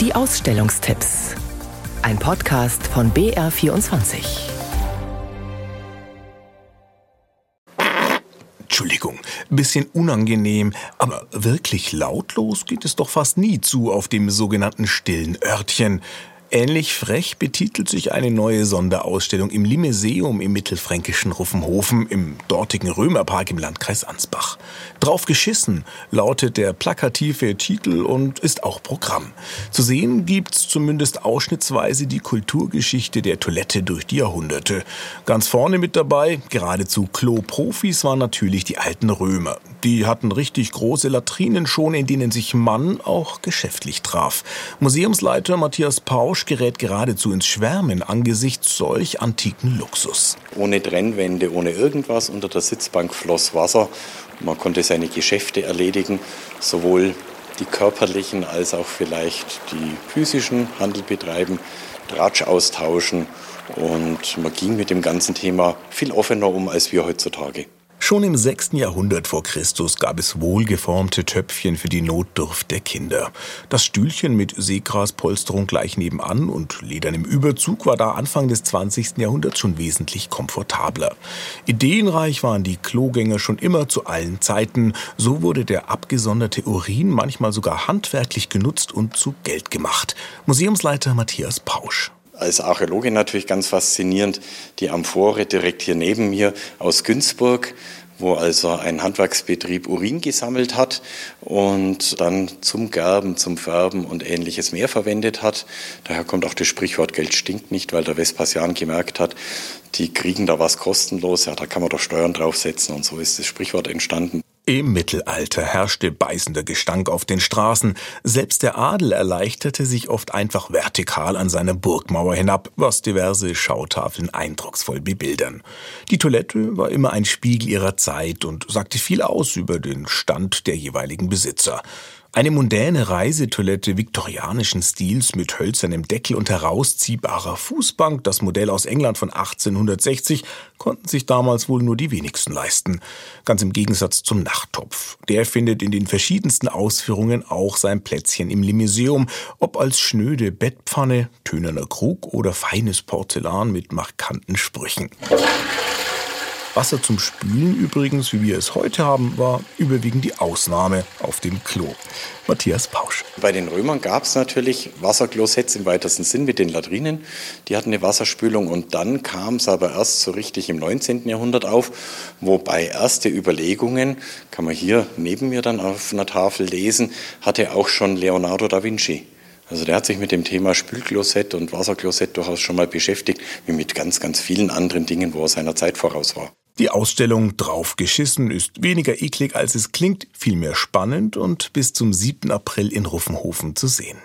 Die Ausstellungstipps. Ein Podcast von BR24. Entschuldigung, bisschen unangenehm, aber wirklich lautlos geht es doch fast nie zu auf dem sogenannten stillen Örtchen. Ähnlich frech betitelt sich eine neue Sonderausstellung im Limeseum im mittelfränkischen Ruffenhofen im dortigen Römerpark im Landkreis Ansbach. Drauf geschissen lautet der plakative Titel und ist auch Programm. Zu sehen gibt's zumindest ausschnittsweise die Kulturgeschichte der Toilette durch die Jahrhunderte. Ganz vorne mit dabei, geradezu Klo-Profis, waren natürlich die alten Römer. Die hatten richtig große Latrinen schon, in denen sich Mann auch geschäftlich traf. Museumsleiter Matthias Pausch Rausch gerät geradezu ins Schwärmen angesichts solch antiken Luxus. Ohne Trennwände, ohne irgendwas. Unter der Sitzbank floss Wasser. Man konnte seine Geschäfte erledigen, sowohl die körperlichen als auch vielleicht die physischen Handel betreiben, Tratsch austauschen. Und man ging mit dem ganzen Thema viel offener um als wir heutzutage. Schon im 6. Jahrhundert vor Christus gab es wohlgeformte Töpfchen für die Notdurft der Kinder. Das Stühlchen mit Seegraspolsterung gleich nebenan und ledernem Überzug war da Anfang des 20. Jahrhunderts schon wesentlich komfortabler. Ideenreich waren die Klogänger schon immer zu allen Zeiten. So wurde der abgesonderte Urin manchmal sogar handwerklich genutzt und zu Geld gemacht. Museumsleiter Matthias Pausch als Archäologe natürlich ganz faszinierend die Amphore direkt hier neben mir aus Günzburg, wo also ein Handwerksbetrieb Urin gesammelt hat und dann zum Gerben, zum Färben und ähnliches mehr verwendet hat. Daher kommt auch das Sprichwort Geld stinkt nicht, weil der Vespasian gemerkt hat, die kriegen da was kostenlos, ja, da kann man doch Steuern draufsetzen und so ist das Sprichwort entstanden. Im Mittelalter herrschte beißender Gestank auf den Straßen. Selbst der Adel erleichterte sich oft einfach vertikal an seiner Burgmauer hinab, was diverse Schautafeln eindrucksvoll bebildern. Die Toilette war immer ein Spiegel ihrer Zeit und sagte viel aus über den Stand der jeweiligen Besitzer. Eine mundäne Reisetoilette viktorianischen Stils mit hölzernem Deckel und herausziehbarer Fußbank, das Modell aus England von 1860, konnten sich damals wohl nur die wenigsten leisten. Ganz im Gegensatz zum Nachttopf. Der findet in den verschiedensten Ausführungen auch sein Plätzchen im Limuseum, ob als schnöde Bettpfanne, tönerner Krug oder feines Porzellan mit markanten Sprüchen. Wasser zum Spülen übrigens, wie wir es heute haben, war überwiegend die Ausnahme auf dem Klo. Matthias Pausch. Bei den Römern gab es natürlich Wasserklosets im weitesten Sinn mit den Latrinen. Die hatten eine Wasserspülung und dann kam es aber erst so richtig im 19. Jahrhundert auf, wobei erste Überlegungen, kann man hier neben mir dann auf einer Tafel lesen, hatte auch schon Leonardo da Vinci. Also der hat sich mit dem Thema Spülklosett und Wasserklosett durchaus schon mal beschäftigt, wie mit ganz, ganz vielen anderen Dingen, wo er seiner Zeit voraus war. Die Ausstellung Draufgeschissen ist weniger eklig als es klingt, vielmehr spannend und bis zum 7. April in Ruffenhofen zu sehen.